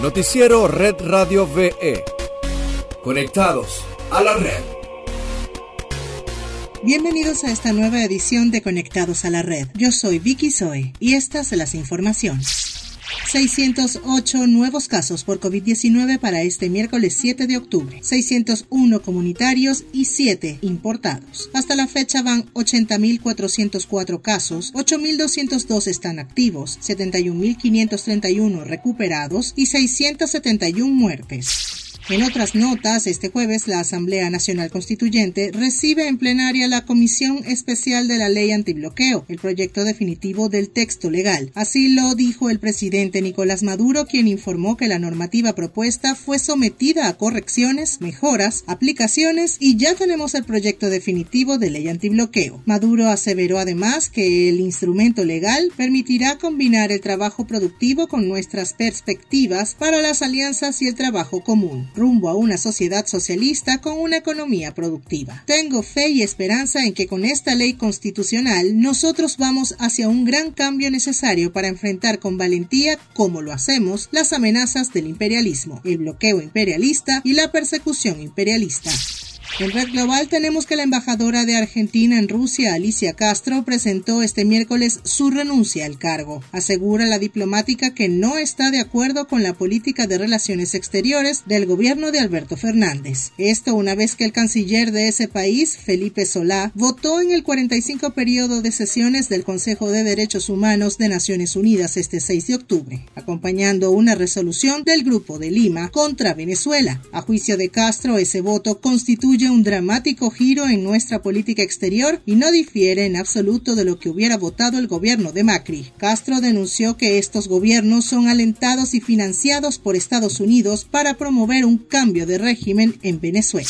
Noticiero Red Radio VE. Conectados a la red. Bienvenidos a esta nueva edición de Conectados a la Red. Yo soy Vicky Zoe y estas son las informaciones. 608 nuevos casos por COVID-19 para este miércoles 7 de octubre, 601 comunitarios y 7 importados. Hasta la fecha van 80.404 casos, 8.202 están activos, 71.531 recuperados y 671 muertes. En otras notas, este jueves la Asamblea Nacional Constituyente recibe en plenaria la Comisión Especial de la Ley Antibloqueo, el proyecto definitivo del texto legal. Así lo dijo el presidente Nicolás Maduro, quien informó que la normativa propuesta fue sometida a correcciones, mejoras, aplicaciones y ya tenemos el proyecto definitivo de ley antibloqueo. Maduro aseveró además que el instrumento legal permitirá combinar el trabajo productivo con nuestras perspectivas para las alianzas y el trabajo común rumbo a una sociedad socialista con una economía productiva. Tengo fe y esperanza en que con esta ley constitucional nosotros vamos hacia un gran cambio necesario para enfrentar con valentía, como lo hacemos, las amenazas del imperialismo, el bloqueo imperialista y la persecución imperialista. En Red Global tenemos que la embajadora de Argentina en Rusia, Alicia Castro, presentó este miércoles su renuncia al cargo. Asegura la diplomática que no está de acuerdo con la política de relaciones exteriores del gobierno de Alberto Fernández. Esto una vez que el canciller de ese país, Felipe Solá, votó en el 45 periodo de sesiones del Consejo de Derechos Humanos de Naciones Unidas este 6 de octubre, acompañando una resolución del Grupo de Lima contra Venezuela. A juicio de Castro, ese voto constituye un dramático giro en nuestra política exterior y no difiere en absoluto de lo que hubiera votado el gobierno de Macri. Castro denunció que estos gobiernos son alentados y financiados por Estados Unidos para promover un cambio de régimen en Venezuela.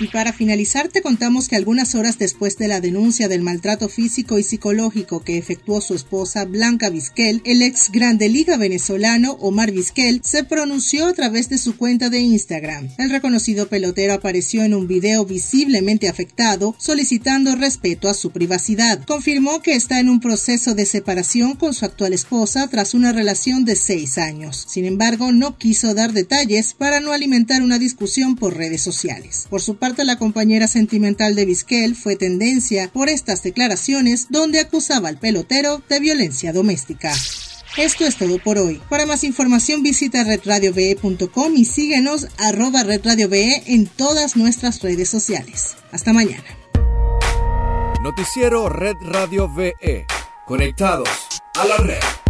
Y para finalizar te contamos que algunas horas después de la denuncia del maltrato físico y psicológico que efectuó su esposa Blanca Vizquel, el ex Grande Liga venezolano Omar Vizquel se pronunció a través de su cuenta de Instagram. El reconocido pelotero apareció en un video visiblemente afectado solicitando respeto a su privacidad. Confirmó que está en un proceso de separación con su actual esposa tras una relación de seis años. Sin embargo, no quiso dar detalles para no alimentar una discusión por redes sociales. Por su parte, la compañera sentimental de Vizquel fue tendencia por estas declaraciones donde acusaba al pelotero de violencia doméstica. Esto es todo por hoy. Para más información visita redradiove.com y síguenos arroba redradiove en todas nuestras redes sociales. Hasta mañana. Noticiero Red Radio VE. Conectados a la red.